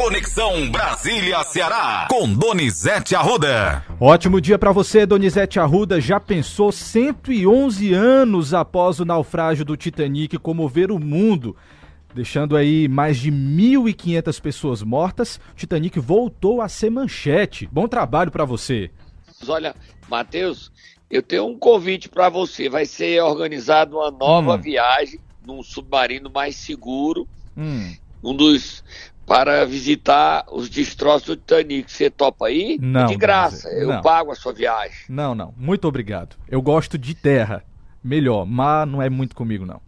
Conexão Brasília-Ceará, com Donizete Arruda. Ótimo dia para você, Donizete Arruda. Já pensou 111 anos após o naufrágio do Titanic comover o mundo? Deixando aí mais de 1.500 pessoas mortas, o Titanic voltou a ser manchete. Bom trabalho para você. Olha, Matheus, eu tenho um convite para você. Vai ser organizada uma nova hum. viagem num submarino mais seguro. Hum. Um dos para visitar os destroços do Titanic. Você topa aí? Não. De graça. Eu não. pago a sua viagem. Não, não. Muito obrigado. Eu gosto de terra. Melhor. Mas não é muito comigo, não.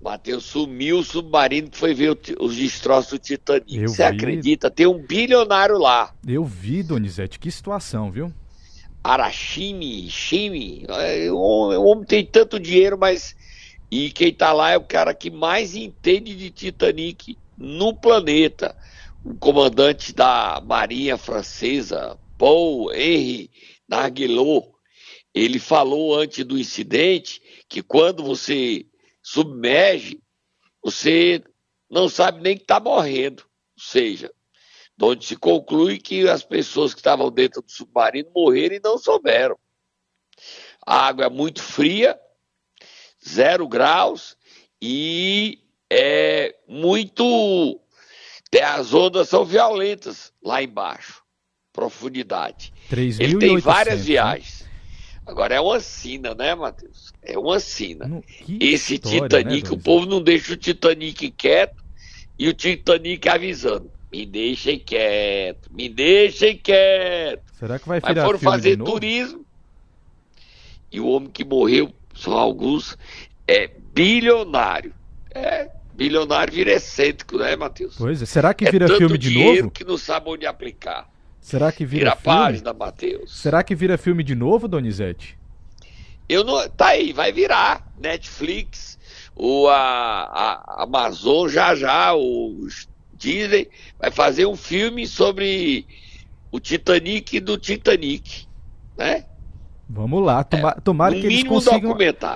Matheus, sumiu o submarino que foi ver os destroços do Titanic. Você acredita? Tem um bilionário lá. Eu vi, Donizete. Que situação, viu? Arashimi, Shimi. É, o homem tem tanto dinheiro, mas. E quem tá lá é o cara que mais entende de Titanic no planeta. O comandante da Marinha Francesa, Paul Henry Narguilot, ele falou antes do incidente que quando você submerge, você não sabe nem que está morrendo. Ou seja, onde se conclui que as pessoas que estavam dentro do submarino morreram e não souberam. A água é muito fria, zero graus, e é muito. As ondas são violentas lá embaixo, profundidade. Ele tem várias né? viagens. Agora é uma sina, né, Matheus? É uma sina. No, Esse história, né, Titanic, né, o povo não deixa o Titanic quieto e o Titanic avisando. Me deixem quieto, me deixem quieto. Será que vai virar Mas foram fazer turismo e o homem que morreu, são alguns, é bilionário. É, bilionário vira excêntrico, né, Matheus? Pois é. Será que é vira é filme de novo? que não sabe onde aplicar. Será que vira, vira filme? página, Matheus. Será que vira filme de novo, Donizete? Eu não, tá aí, vai virar. Netflix, o a, a Amazon já já, o Disney vai fazer um filme sobre o Titanic do Titanic, né? Vamos lá, toma, é, tomara que eles consigam,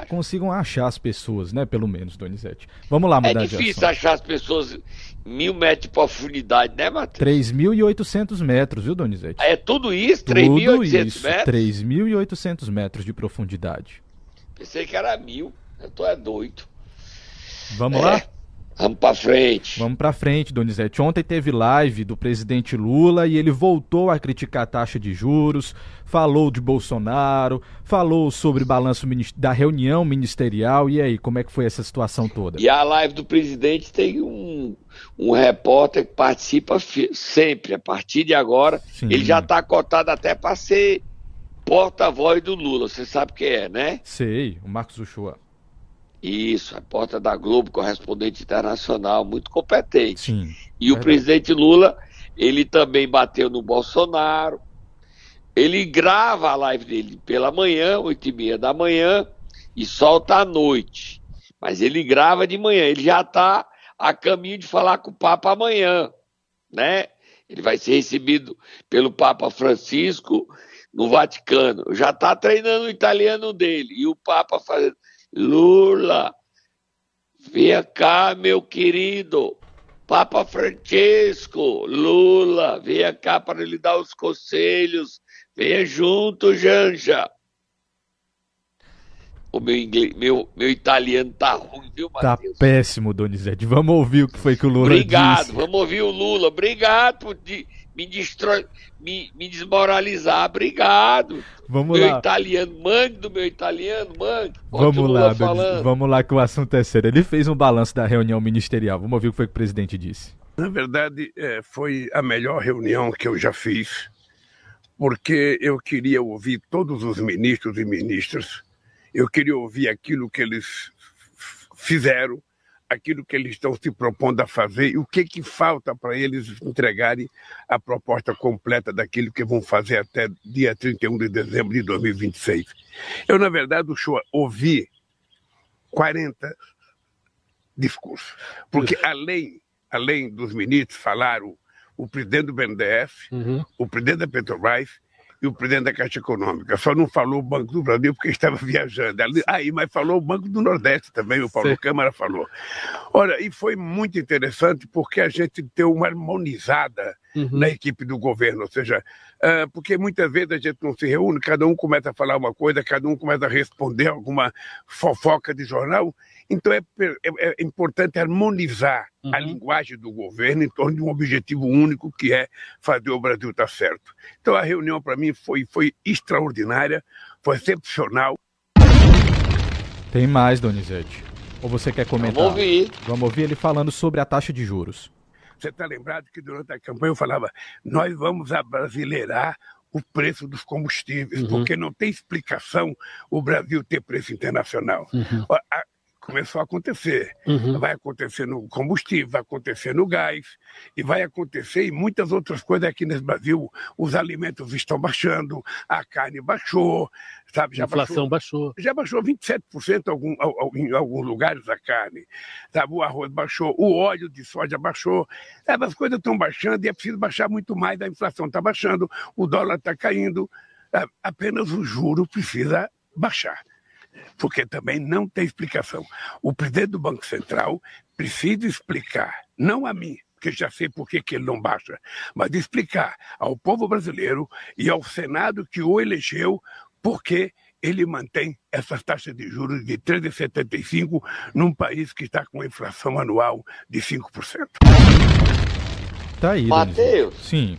consigam achar as pessoas, né? Pelo menos, Donizete. Vamos lá mudar É difícil achar as pessoas mil metros de profundidade, né, Matheus? 3.800 metros, viu, Donizete? É tudo isso? 3.800 metros? 3.800 metros de profundidade. Pensei que era mil. Eu tô é doido. Vamos é. lá? Vamos para frente. Vamos para frente, Donizete. Ontem teve live do presidente Lula e ele voltou a criticar a taxa de juros, falou de Bolsonaro, falou sobre balanço da reunião ministerial. E aí, como é que foi essa situação toda? E a live do presidente tem um, um repórter que participa sempre, a partir de agora. Sim. Ele já está cotado até para ser porta-voz do Lula. Você sabe quem é, né? Sei, o Marcos Uchoa. Isso, repórter da Globo, correspondente internacional, muito competente. Sim, e o presidente Lula, ele também bateu no Bolsonaro. Ele grava a live dele pela manhã, oito e meia da manhã, e solta à noite. Mas ele grava de manhã, ele já está a caminho de falar com o Papa amanhã, né? Ele vai ser recebido pelo Papa Francisco no Vaticano. Já está treinando o italiano dele. E o Papa fazendo Lula, venha cá, meu querido. Papa Francisco, Lula, venha cá para lhe dar os conselhos. Venha junto, Janja. O meu, inglês, meu, meu italiano tá ruim, viu, tá Matheus? Tá péssimo, Donizete. Vamos ouvir o que foi que o Lula Obrigado, disse. vamos ouvir o Lula. Obrigado por me, destro... me, me desmoralizar. Obrigado. Vamos meu lá. italiano, mangue do meu italiano, mangue. Vamos lá, falando. vamos lá que o assunto é sério. Ele fez um balanço da reunião ministerial. Vamos ouvir o que foi que o presidente disse. Na verdade, é, foi a melhor reunião que eu já fiz, porque eu queria ouvir todos os ministros e ministras, eu queria ouvir aquilo que eles fizeram, aquilo que eles estão se propondo a fazer e o que, que falta para eles entregarem a proposta completa daquilo que vão fazer até dia 31 de dezembro de 2026. Eu, na verdade, o show ouvi 40 discursos, porque além, além dos ministros falaram o presidente do BNDES, uhum. o presidente da Petrobras e o presidente da Caixa Econômica. Só não falou o Banco do Brasil porque estava viajando. Aí, mas falou o Banco do Nordeste também, o Paulo Sim. Câmara falou. Olha, e foi muito interessante porque a gente deu uma harmonizada uhum. na equipe do governo, ou seja, porque muitas vezes a gente não se reúne, cada um começa a falar uma coisa, cada um começa a responder alguma fofoca de jornal, então é, é, é importante harmonizar uhum. a linguagem do governo em torno de um objetivo único que é fazer o Brasil estar certo. Então a reunião para mim foi, foi extraordinária, foi excepcional. Tem mais, Donizete. Ou você quer comentar? Vamos ouvir. Vamos ouvir ele falando sobre a taxa de juros. Você está lembrado que durante a campanha eu falava, nós vamos abrasileirar o preço dos combustíveis, uhum. porque não tem explicação o Brasil ter preço internacional. Uhum. Começou a acontecer. Uhum. Vai acontecer no combustível, vai acontecer no gás, e vai acontecer em muitas outras coisas aqui no Brasil. Os alimentos estão baixando, a carne baixou, sabe? Já a inflação baixou, baixou. Já baixou 27% algum, em alguns lugares a carne. Sabe? O arroz baixou, o óleo de soja baixou. Sabe? As coisas estão baixando e é preciso baixar muito mais. A inflação está baixando, o dólar está caindo. Apenas o juro precisa baixar porque também não tem explicação. O presidente do Banco Central precisa explicar, não a mim, porque já sei por que, ele não baixa, mas explicar ao povo brasileiro e ao Senado que o elegeu por que ele mantém essas taxas de juros de 13,75 num país que está com inflação anual de 5%. Tá aí, Matheus. Sim.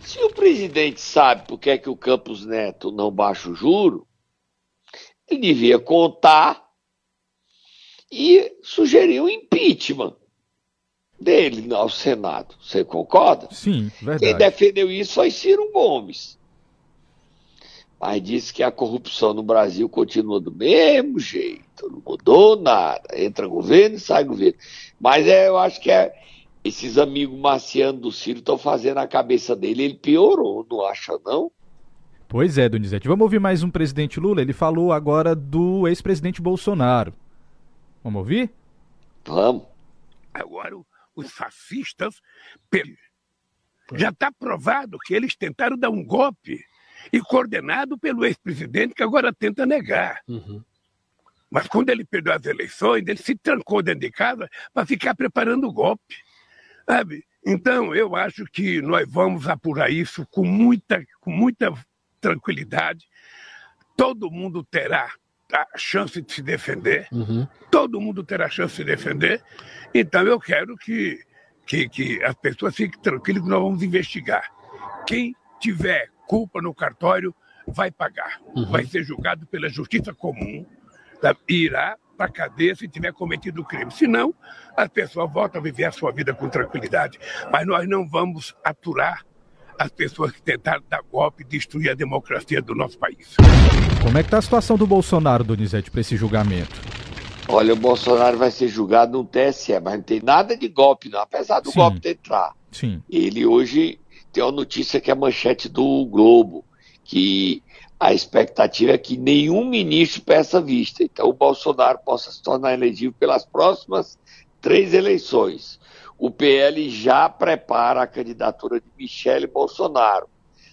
Se o presidente sabe por que, é que o Campos Neto não baixa o juro, ele devia contar e sugerir o impeachment dele ao Senado. Você concorda? Sim, verdade. Quem defendeu isso foi Ciro Gomes. Mas disse que a corrupção no Brasil continua do mesmo jeito, não mudou nada. Entra governo e sai governo. Mas é, eu acho que é, esses amigos marcianos do Ciro estão fazendo a cabeça dele, ele piorou, não acha não? Pois é, Donizete. Vamos ouvir mais um presidente Lula. Ele falou agora do ex-presidente Bolsonaro. Vamos ouvir? Vamos. Agora, os fascistas. Já está provado que eles tentaram dar um golpe e coordenado pelo ex-presidente que agora tenta negar. Uhum. Mas quando ele perdeu as eleições, ele se trancou dentro de casa para ficar preparando o golpe. Sabe? Então, eu acho que nós vamos apurar isso com muita, com muita tranquilidade. Todo mundo terá a chance de se defender. Uhum. Todo mundo terá a chance de se defender. Então eu quero que, que, que as pessoas fiquem tranquilas que nós vamos investigar. Quem tiver culpa no cartório vai pagar. Uhum. Vai ser julgado pela justiça comum. Tá? Irá para a cadeia se tiver cometido o crime. Senão, as pessoas voltam a viver a sua vida com tranquilidade. Mas nós não vamos aturar as pessoas que tentaram dar golpe e destruir a democracia do nosso país. Como é que está a situação do Bolsonaro, Donizete, para esse julgamento? Olha, o Bolsonaro vai ser julgado no TSE, mas não tem nada de golpe, não, apesar do Sim. golpe entrar. Sim. Ele hoje tem uma notícia que é a manchete do Globo, que a expectativa é que nenhum ministro peça vista. Então o Bolsonaro possa se tornar elegível pelas próximas três eleições o PL já prepara a candidatura de Michele Bolsonaro.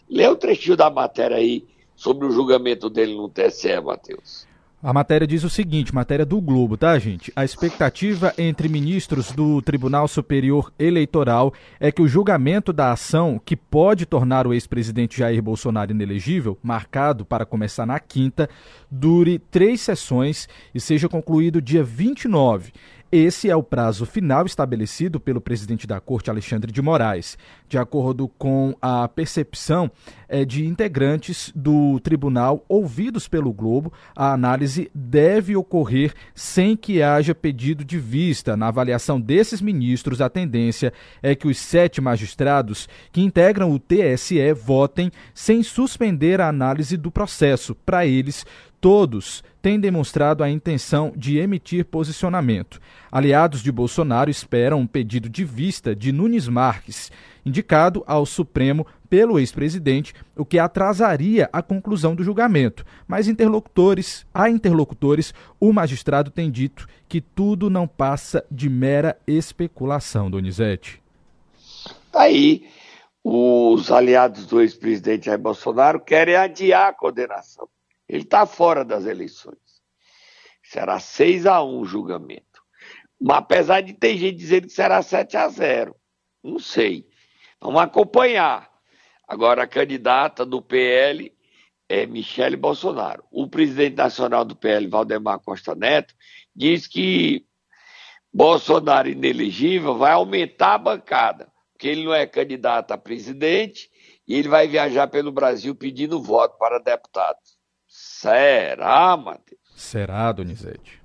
Lê o trechinho da matéria aí sobre o julgamento dele no TSE, Matheus. A matéria diz o seguinte, matéria do Globo, tá, gente? A expectativa entre ministros do Tribunal Superior Eleitoral é que o julgamento da ação que pode tornar o ex-presidente Jair Bolsonaro inelegível, marcado para começar na quinta, dure três sessões e seja concluído dia 29. Esse é o prazo final estabelecido pelo presidente da Corte, Alexandre de Moraes. De acordo com a percepção é, de integrantes do tribunal ouvidos pelo Globo, a análise deve ocorrer sem que haja pedido de vista. Na avaliação desses ministros, a tendência é que os sete magistrados que integram o TSE votem sem suspender a análise do processo. Para eles, todos têm demonstrado a intenção de emitir posicionamento. Aliados de Bolsonaro esperam um pedido de vista de Nunes Marques, indicado ao Supremo pelo ex-presidente, o que atrasaria a conclusão do julgamento. Mas interlocutores, a interlocutores, o magistrado tem dito que tudo não passa de mera especulação, Donizete. Tá aí. os aliados do ex-presidente Jair Bolsonaro querem adiar a condenação. Ele está fora das eleições. Será 6 a 1 o julgamento. Mas apesar de ter gente dizendo que será 7 a 0 Não sei. Vamos acompanhar. Agora, a candidata do PL é Michele Bolsonaro. O presidente nacional do PL, Valdemar Costa Neto, diz que Bolsonaro inelegível vai aumentar a bancada, porque ele não é candidato a presidente e ele vai viajar pelo Brasil pedindo voto para deputados. Será, Matheus? Será, Donizete?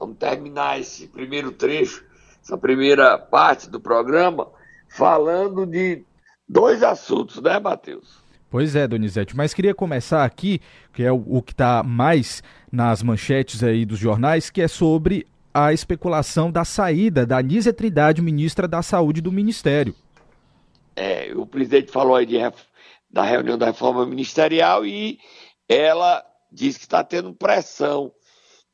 Vamos terminar esse primeiro trecho, essa primeira parte do programa, falando de dois assuntos, né, Matheus? Pois é, Donizete, mas queria começar aqui, que é o, o que está mais nas manchetes aí dos jornais, que é sobre a especulação da saída da Nízia Trindade, ministra da Saúde do Ministério. É, o presidente falou aí de, da reunião da reforma ministerial e ela diz que está tendo pressão.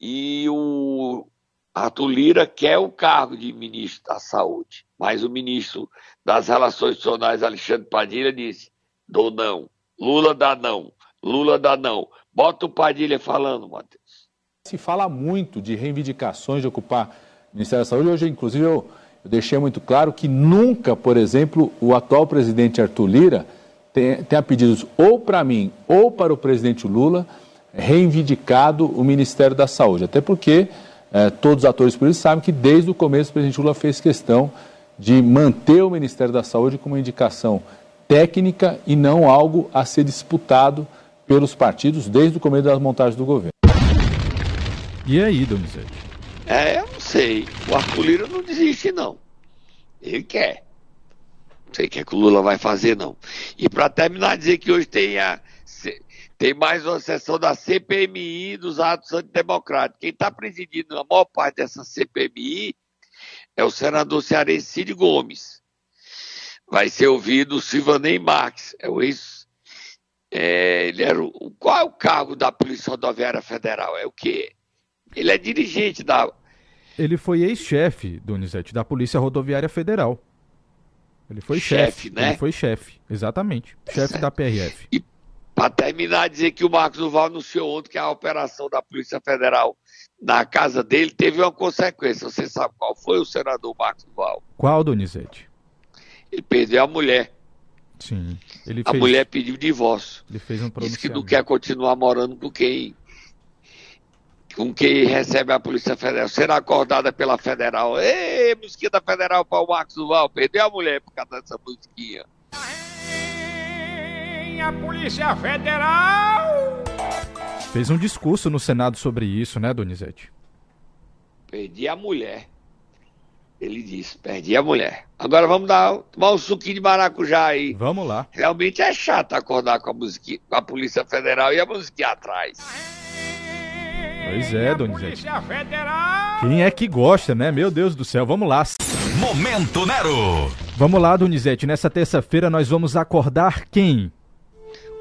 E o Arthur Lira quer o cargo de ministro da Saúde, mas o ministro das Relações Institucionais, Alexandre Padilha, disse: dou não. Lula dá não. Lula dá não. Bota o Padilha falando, Matheus. Se fala muito de reivindicações de ocupar o Ministério da Saúde. Hoje, inclusive, eu, eu deixei muito claro que nunca, por exemplo, o atual presidente Arthur Lira tenha pedido ou para mim ou para o presidente Lula reivindicado o Ministério da Saúde. Até porque eh, todos os atores políticos sabem que desde o começo o presidente Lula fez questão de manter o Ministério da Saúde como uma indicação técnica e não algo a ser disputado pelos partidos desde o começo das montagens do governo. E aí, Donizete? É, eu não sei. O Arthur Lira não desiste, não. Ele quer. Sei o que, é que o Lula vai fazer, não. E para terminar, dizer que hoje tem, a, tem mais uma sessão da CPMI dos atos antidemocráticos. Quem está presidindo a maior parte dessa CPMI é o senador cearense Cid Gomes vai ser ouvido o Silvanei Marques, é o ex. É, ele era o, qual é o cargo da Polícia Rodoviária Federal? É o quê? Ele é dirigente da. Ele foi ex-chefe, Donizete, da Polícia Rodoviária Federal. Ele foi chefe, chef, né? Ele foi chefe, exatamente. Chefe da PRF. E para terminar, dizer que o Marcos Duval anunciou ontem que a operação da Polícia Federal na casa dele teve uma consequência. Você sabe qual foi o senador Marcos Duval? Qual, Donizete? Ele perdeu a mulher. Sim. Ele a fez... mulher pediu divórcio. Ele fez um Disse que não quer continuar morando com quem com quem recebe a Polícia Federal, será acordada pela Federal. Ei, musiquinha Federal para o Marcos Duval, perdeu a mulher por causa dessa musiquinha. A Polícia Federal! Fez um discurso no Senado sobre isso, né, Donizete? Perdi a mulher. Ele disse, perdi a mulher. Agora vamos dar, tomar um suquinho de maracujá aí. Vamos lá. Realmente é chato acordar com a, musiquinha, com a Polícia Federal e a musiquinha atrás. Pois é, Donizete. Quem é que gosta, né? Meu Deus do céu, vamos lá. Momento Nero. Vamos lá, Donizete. Nessa terça-feira nós vamos acordar quem?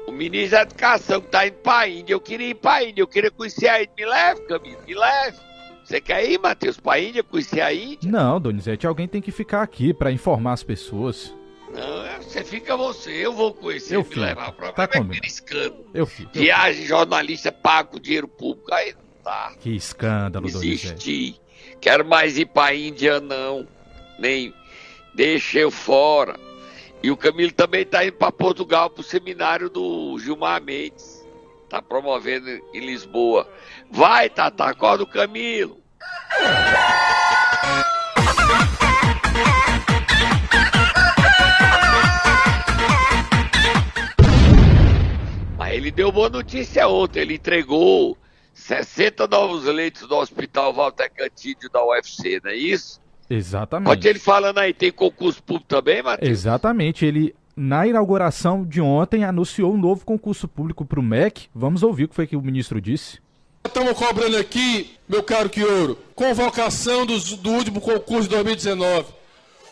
O ministro da Educação que tá indo pra Índia. Eu queria ir pra Índia, eu queria conhecer a Índia. Me leve, Camilo, me leve. Você quer ir, Matheus, pra Índia, conhecer a Índia? Não, Donizete, alguém tem que ficar aqui para informar as pessoas. Não, é, você fica você, eu vou conhecer, eu fico. levar. O problema tá é escândalo. Eu fico. Viagem, jornalista pago com dinheiro público, aí não dá. Que escândalo. Donizete. Quero mais ir pra Índia, não. Nem deixa eu fora. E o Camilo também tá indo para Portugal pro seminário do Gilmar Mendes. Tá promovendo em Lisboa. Vai, Tata, acorda o Camilo. Mas ele deu boa notícia ontem. Ele entregou 60 novos leitos do Hospital Walter Cantídio da UFC, não é isso? Exatamente. Pode ele falando aí, tem concurso público também, Matheus? Exatamente. Ele, na inauguração de ontem, anunciou um novo concurso público para o MEC. Vamos ouvir o que foi que o ministro disse. Estamos cobrando aqui, meu caro Quioro, convocação do, do último concurso de 2019.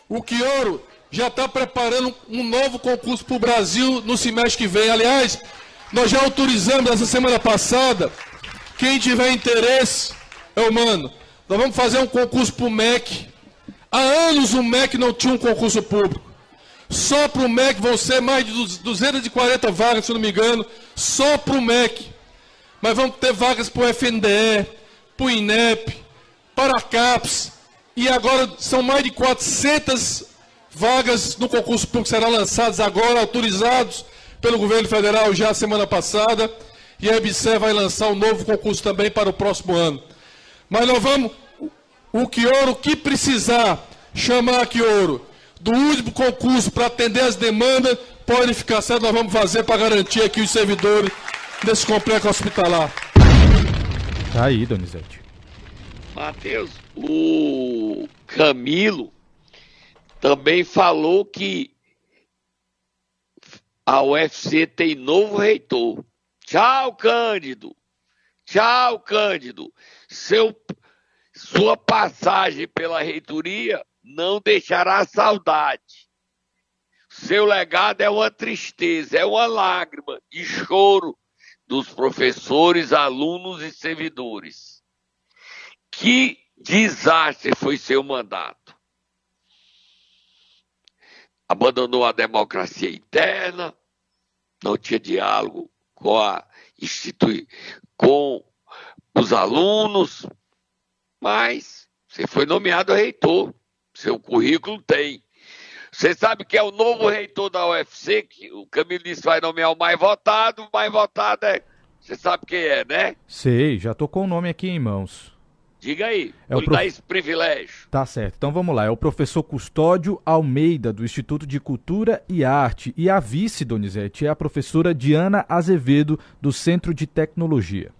O Quioro já está preparando um novo concurso para o Brasil no semestre que vem. Aliás, nós já autorizamos essa semana passada. Quem tiver interesse, é mano. Nós vamos fazer um concurso para o MEC. Há anos o MEC não tinha um concurso público. Só para o MEC vão ser mais de 240 vagas, se não me engano, só para o MEC. Mas vamos ter vagas para o FNDE, para o INEP, para a CAPES. E agora são mais de 400 vagas no concurso público que serão lançadas agora, autorizados pelo governo federal já semana passada. E a EBSE vai lançar um novo concurso também para o próximo ano. Mas nós vamos, o Quioro, que precisar chamar Quioro do último concurso para atender as demandas, pode ficar certo, nós vamos fazer para garantir aqui os servidores desse complexo hospitalar. Tá aí, Donizete. Matheus, o Camilo também falou que a UFC tem novo reitor. Tchau, Cândido. Tchau, Cândido. Seu, sua passagem pela reitoria não deixará saudade. Seu legado é uma tristeza, é uma lágrima de choro dos professores, alunos e servidores. Que desastre foi seu mandato. Abandonou a democracia interna, não tinha diálogo com a institui com os alunos, mas você foi nomeado reitor, seu currículo tem. Você sabe que é o novo reitor da UFC, que o Camilo disse vai nomear o mais votado, o mais votado é. Você sabe quem é, né? Sei, já tô com o nome aqui em mãos. Diga aí, É vou o prof- dar esse privilégio. Tá certo, então vamos lá. É o professor Custódio Almeida, do Instituto de Cultura e Arte. E a vice, Donizete, é a professora Diana Azevedo, do Centro de Tecnologia.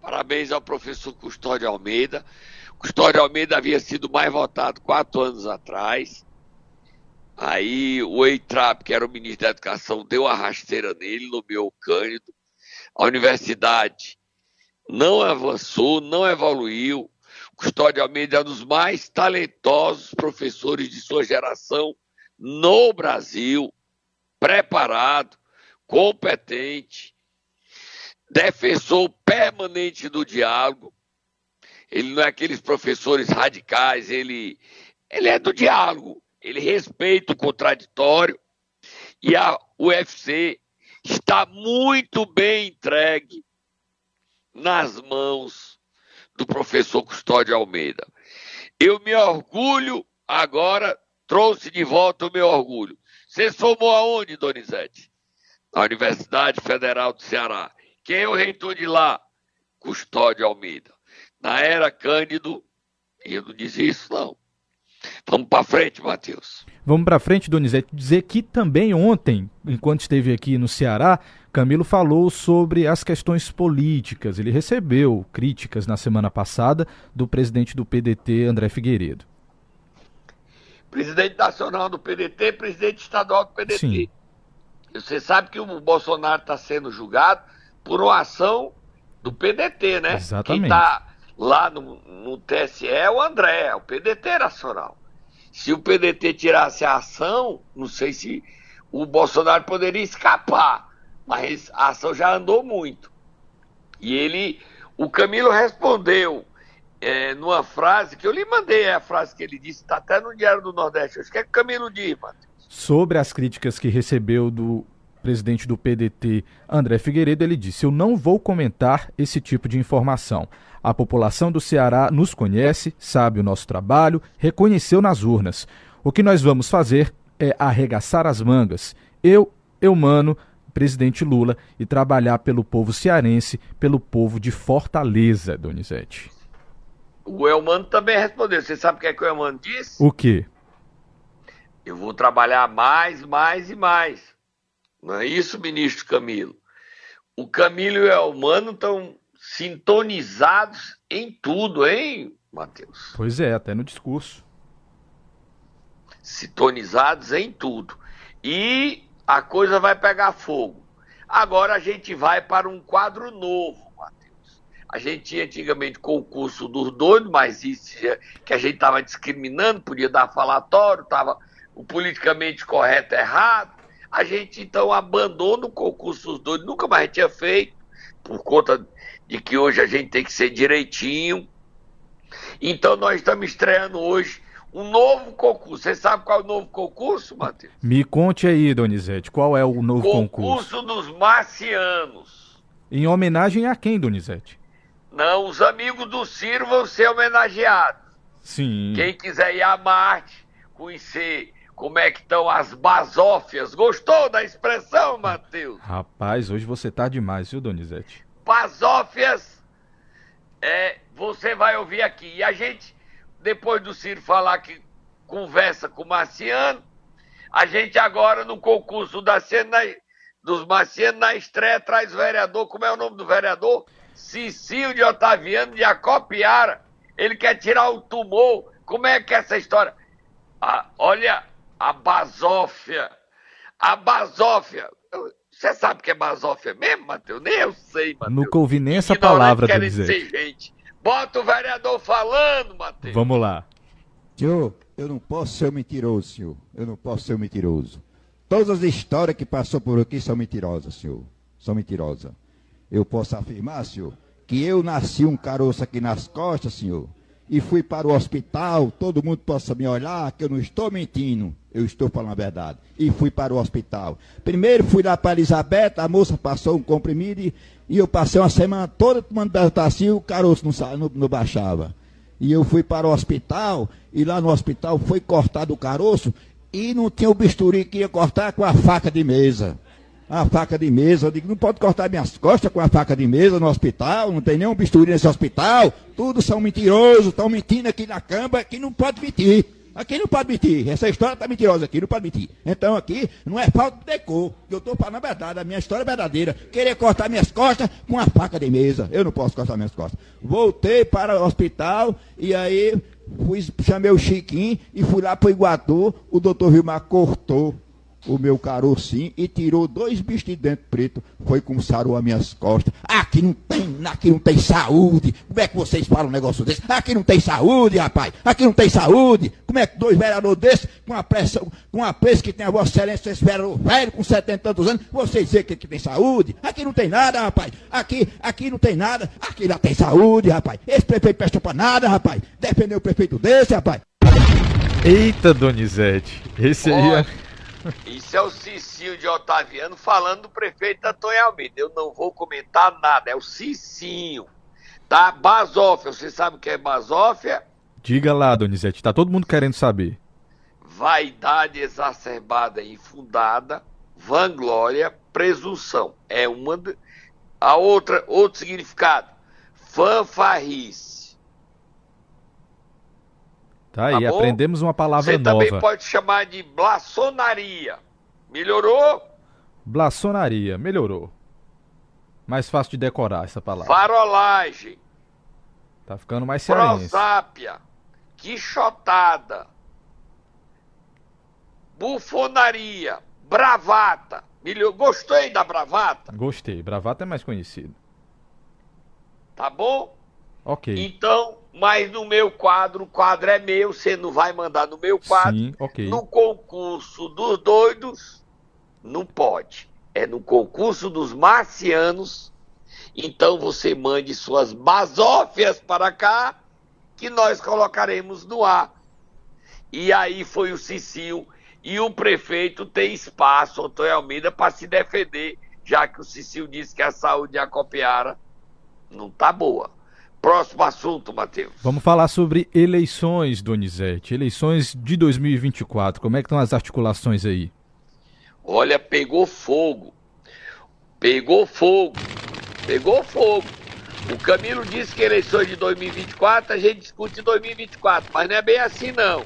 Parabéns ao professor Custódio Almeida. Custódio Almeida havia sido mais votado quatro anos atrás. Aí o Eitrap, que era o ministro da Educação, deu a rasteira nele, nomeou o Cândido. A universidade não avançou, não evoluiu. Custódio Almeida é um dos mais talentosos professores de sua geração no Brasil, preparado, competente, defensor permanente do diálogo. Ele não é aqueles professores radicais, ele, ele é do diálogo, ele respeita o contraditório. E a UFC está muito bem entregue nas mãos do professor Custódio Almeida. Eu me orgulho, agora trouxe de volta o meu orgulho. Você somou aonde, Donizete? Na Universidade Federal do Ceará. Quem é o reitor de lá? Custódio Almeida. Na era Cândido, eu não disse isso, não. Vamos para frente, Matheus. Vamos para frente, Donizete. Dizer que também ontem, enquanto esteve aqui no Ceará, Camilo falou sobre as questões políticas. Ele recebeu críticas na semana passada do presidente do PDT, André Figueiredo. Presidente nacional do PDT, presidente estadual do PDT. Sim. Você sabe que o Bolsonaro está sendo julgado por uma ação do PDT, né? Exatamente. Quem está lá no, no TSE é o André, é o PDT nacional. Se o PDT tirasse a ação, não sei se o Bolsonaro poderia escapar, mas a ação já andou muito. E ele, o Camilo respondeu é, numa frase que eu lhe mandei, é a frase que ele disse, está até no Diário do Nordeste. O que é o Camilo diz? Sobre as críticas que recebeu do presidente do PDT, André Figueiredo, ele disse: Eu não vou comentar esse tipo de informação. A população do Ceará nos conhece, sabe o nosso trabalho, reconheceu nas urnas. O que nós vamos fazer é arregaçar as mangas. Eu, eu mano, presidente Lula, e trabalhar pelo povo cearense, pelo povo de Fortaleza, Donizete. O Elmano também respondeu. Você sabe o que é que o Elmano disse? O quê? Eu vou trabalhar mais, mais e mais. Não é isso, ministro Camilo? O Camilo e o Elmano estão sintonizados em tudo, hein, Matheus? Pois é, até no discurso. Sintonizados em tudo. E a coisa vai pegar fogo. Agora a gente vai para um quadro novo, Matheus. A gente tinha antigamente concurso dos doidos, mas isso já- que a gente estava discriminando, podia dar falatório, estava o politicamente correto errado. A gente então abandona o concurso dos doidos, nunca mais tinha feito, por conta de que hoje a gente tem que ser direitinho. Então nós estamos estreando hoje um novo concurso. Você sabe qual é o novo concurso, Matheus? Me conte aí, Donizete, qual é o novo concurso? Concurso dos marcianos. Em homenagem a quem, Donizete? Não, os amigos do Ciro vão ser homenageados. Sim. Quem quiser ir a Marte, conhecer como é que estão as basófias. Gostou da expressão, Matheus? Rapaz, hoje você tá demais, viu, Donizete? Basófias, é, você vai ouvir aqui. E a gente, depois do Ciro falar que conversa com o Marciano, a gente agora no concurso da cena dos Marcianos, na estreia, traz o vereador, como é o nome do vereador? Cicil de Otaviano de Acopiara. Ele quer tirar o tumor. Como é que é essa história? Ah, olha, a basófia. A basófia. Você sabe o que é basófia mesmo, Matheus? Nem eu sei, Matheus. Nunca ouvi nem essa palavra, querem Donizete. ser gente. Bota o vereador falando, Matheus. Vamos lá. Senhor, eu não posso ser um mentiroso, senhor. Eu não posso ser um mentiroso. Todas as histórias que passou por aqui são mentirosas, senhor. São mentirosas. Eu posso afirmar, senhor, que eu nasci um caroço aqui nas costas, senhor, e fui para o hospital, todo mundo possa me olhar, que eu não estou mentindo, eu estou falando a verdade. E fui para o hospital. Primeiro fui lá para Elizabeth, a moça passou um comprimido e, e eu passei uma semana toda tomando Beltacil, o caroço não, não, não baixava. E eu fui para o hospital, e lá no hospital foi cortado o caroço, e não tinha o bisturi que ia cortar com a faca de mesa. A faca de mesa, eu digo, não pode cortar minhas costas com a faca de mesa no hospital, não tem nenhum bisturi nesse hospital, tudo são mentirosos, estão mentindo aqui na Câmara, que não pode mentir. Aqui não pode mentir, essa história está mentirosa aqui, não pode mentir. Então aqui não é falta de decor, eu estou falando a verdade, a minha história é verdadeira. Querer cortar minhas costas com a faca de mesa, eu não posso cortar minhas costas. Voltei para o hospital e aí fui, chamei o Chiquinho e fui lá para o Iguatu, o doutor Vilmar cortou o meu carocinho e tirou dois bichos de dentro preto, foi como sarou as minhas costas. Aqui não tem, aqui não tem saúde. Como é que vocês falam um negócio desse? Aqui não tem saúde, rapaz. Aqui não tem saúde. Como é que dois vereadores desses, com a pressão, com a pressa que tem a Vossa Excelência, esse vereador velho com 70 e tantos anos, vocês dizem que aqui tem saúde? Aqui não tem nada, rapaz. Aqui, aqui não tem nada. Aqui lá tem saúde, rapaz. Esse prefeito presta pra nada, rapaz. Defender o prefeito desse, rapaz. Eita, Donizete. Esse aí é... Isso é o Cicil de Otaviano falando do prefeito Antônio Almeida. Eu não vou comentar nada, é o Cicinho. Tá? Basófia, você sabe o que é basófia? Diga lá, Donizete. Tá todo mundo querendo saber. Vaidade exacerbada e infundada, vanglória, presunção. É uma. de- A outra, outro significado. Fanfarrice. Tá aí, Tá aprendemos uma palavra Você também nova. pode chamar de blassonaria. Melhorou? Blassonaria. Melhorou. Mais fácil de decorar essa palavra. Farolagem. Tá ficando mais cearense. Prosápia, quixotada, bufonaria, bravata. Milho... Gostei da bravata, Gostei. Bravata é mais conhecido. tá bom? Ok. Então, mas no meu quadro, o quadro é meu, você não vai mandar no meu quadro. Sim, ok. No concurso dos doidos, não pode. É no concurso dos marcianos. Então você mande suas basófias para cá, que nós colocaremos no ar. E aí foi o Cicil. E o prefeito tem espaço, Antônio Almeida, para se defender, já que o Cicil disse que a saúde de Acopiara não tá boa. Próximo assunto, Matheus. Vamos falar sobre eleições, Donizete. Eleições de 2024. Como é que estão as articulações aí? Olha, pegou fogo. Pegou fogo. Pegou fogo. O Camilo disse que eleições de 2024 a gente discute em 2024, mas não é bem assim não.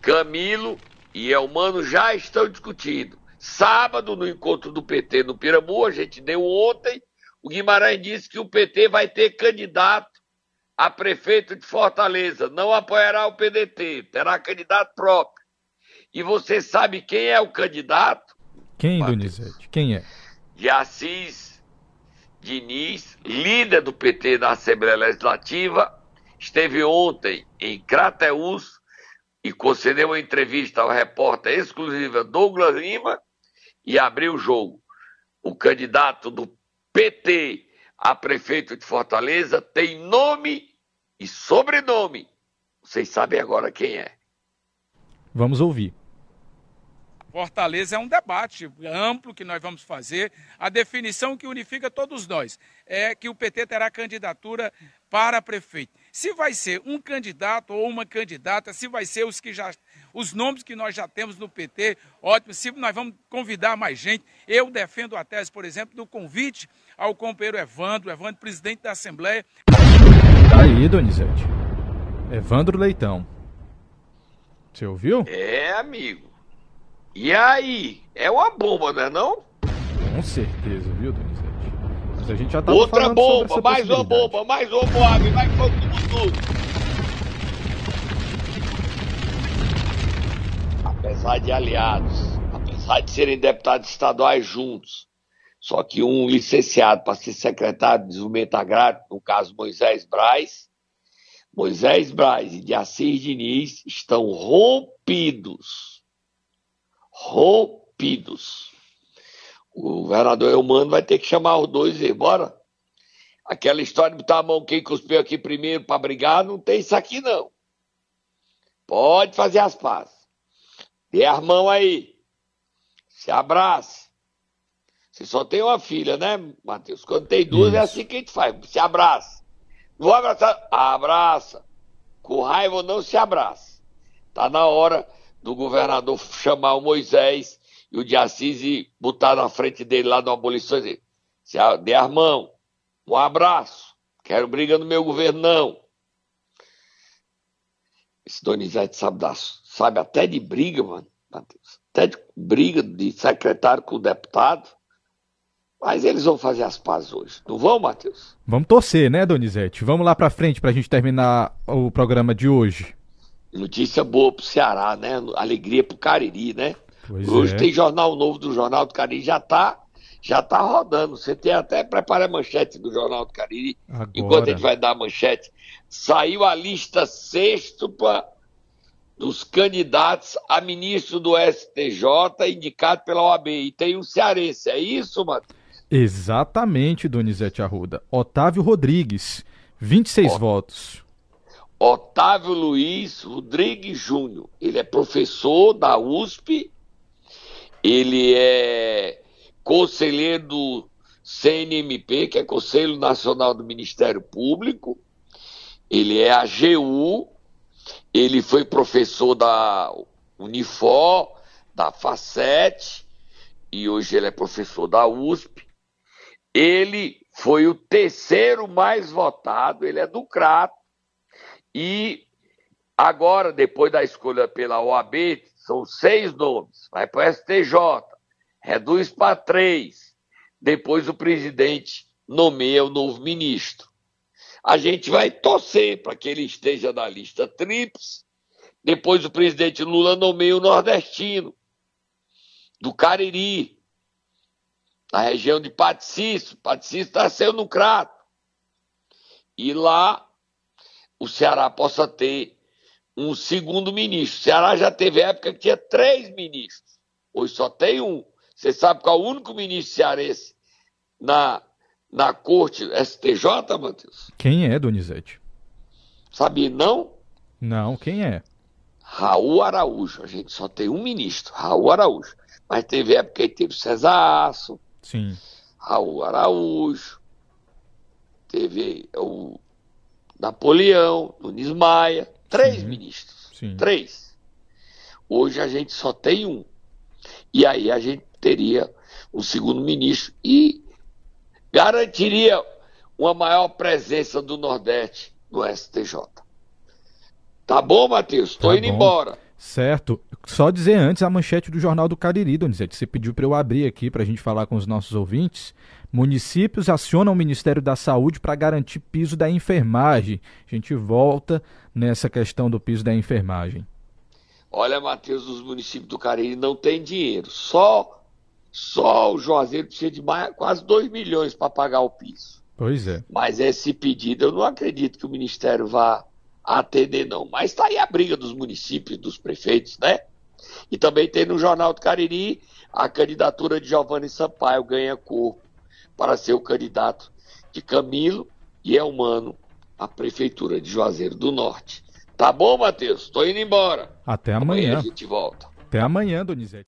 Camilo e Elmano já estão discutindo. Sábado, no encontro do PT no Pirambu, a gente deu ontem, o Guimarães disse que o PT vai ter candidato a prefeito de Fortaleza, não apoiará o PDT, terá candidato próprio. E você sabe quem é o candidato? Quem, Matheus. Donizete? Quem é? de Assis Diniz, líder do PT na Assembleia Legislativa, esteve ontem em Crateús e concedeu uma entrevista ao repórter exclusiva Douglas Lima e abriu o jogo. O candidato do PT a prefeito de Fortaleza tem nome e sobrenome. Vocês sabem agora quem é. Vamos ouvir. Fortaleza é um debate amplo que nós vamos fazer. A definição que unifica todos nós é que o PT terá candidatura para prefeito. Se vai ser um candidato ou uma candidata, se vai ser os que já os nomes que nós já temos no PT, ótimo. Se nós vamos convidar mais gente, eu defendo a tese, por exemplo, do convite ao companheiro Evandro, Evandro, presidente da Assembleia. Tá aí, Donizete. Evandro Leitão. Você ouviu? É, amigo. E aí? É uma bomba, não é não? Com certeza, viu, Donizete? Mas a gente já tá Outra falando bomba, sobre essa mais uma bomba, mais uma bomba, vai fogo tudo. Apesar de aliados, apesar de serem deputados estaduais juntos, só que um licenciado para ser secretário de desenvolvimento agrário, no caso Moisés Braz, Moisés Braz e de Assis Diniz estão rompidos. Rompidos. O governador Eumano vai ter que chamar os dois e ir embora. Aquela história de botar a mão quem cuspiu aqui primeiro para brigar, não tem isso aqui não. Pode fazer as pazes. Dê as mãos aí. Se abrace. Você só tem uma filha, né, Matheus? Quando tem duas, é Isso. assim que a gente faz. Se abraça. Não vou abraçar? Abraça. Com raiva ou não, se abraça. Tá na hora do governador chamar o Moisés e o de Assis e botar na frente dele lá e dizer, se dê as mãos, um abraço. Quero briga no meu governo, não. Esse Donizete sabe, dar, sabe até de briga, mano, Matheus. Até de briga de secretário com o deputado. Mas eles vão fazer as pazes hoje. Não vão, Matheus? Vamos torcer, né, Donizete? Vamos lá pra frente pra gente terminar o programa de hoje. Notícia boa pro Ceará, né? Alegria pro Cariri, né? Pois Hoje é. tem jornal novo do Jornal do Cariri, já tá, já tá rodando. Você tem até preparar a manchete do Jornal do Cariri, Agora. enquanto a gente vai dar a manchete. Saiu a lista sextupla dos candidatos a ministro do STJ indicado pela OAB. E tem um cearense, é isso, Matheus? Exatamente, Donizete Arruda. Otávio Rodrigues, 26 Ó. votos. Otávio Luiz Rodrigues Júnior. Ele é professor da USP, ele é conselheiro do CNMP, que é Conselho Nacional do Ministério Público, ele é AGU, ele foi professor da Unifor, da Facet, e hoje ele é professor da USP. Ele foi o terceiro mais votado, ele é do Crato, e agora, depois da escolha pela OAB, são seis nomes. Vai para o STJ, reduz para três. Depois o presidente nomeia o novo ministro. A gente vai torcer para que ele esteja na lista tríplice. Depois o presidente Lula nomeia o nordestino, do Cariri, na região de Paticício. Paticício nasceu no Crato. E lá o Ceará possa ter um segundo ministro. O Ceará já teve época que tinha três ministros. Hoje só tem um. Você sabe qual é o único ministro cearense na, na corte STJ, Matheus? Quem é, Donizete? Sabia não? Não, quem é? Raul Araújo. A gente só tem um ministro, Raul Araújo. Mas teve época que teve César Aço, Sim. Raul Araújo, teve o Napoleão, Nunes Maia, três Sim. ministros. Sim. Três. Hoje a gente só tem um. E aí a gente teria um segundo ministro e garantiria uma maior presença do Nordeste no STJ. Tá bom, Matheus? Estou Tá indo bom. embora. Certo. Só dizer antes a manchete do Jornal do Cariri, Donizete. Você pediu para eu abrir aqui para a gente falar com os nossos ouvintes. Municípios acionam o Ministério da Saúde para garantir piso da enfermagem. A gente volta nessa questão do piso da enfermagem. Olha, Matheus, os municípios do Cariri não tem dinheiro. Só, só o Juazeiro precisa de mais, quase 2 milhões para pagar o piso. Pois é. Mas esse pedido eu não acredito que o Ministério vá atender, não. Mas está aí a briga dos municípios, dos prefeitos, né? E também tem no Jornal do Cariri a candidatura de Giovanni Sampaio ganha corpo para ser o candidato de Camilo e Elmano à Prefeitura de Juazeiro do Norte. Tá bom, Matheus? Tô indo embora. Até Amanhã amanhã. a gente volta. Até amanhã, Donizete.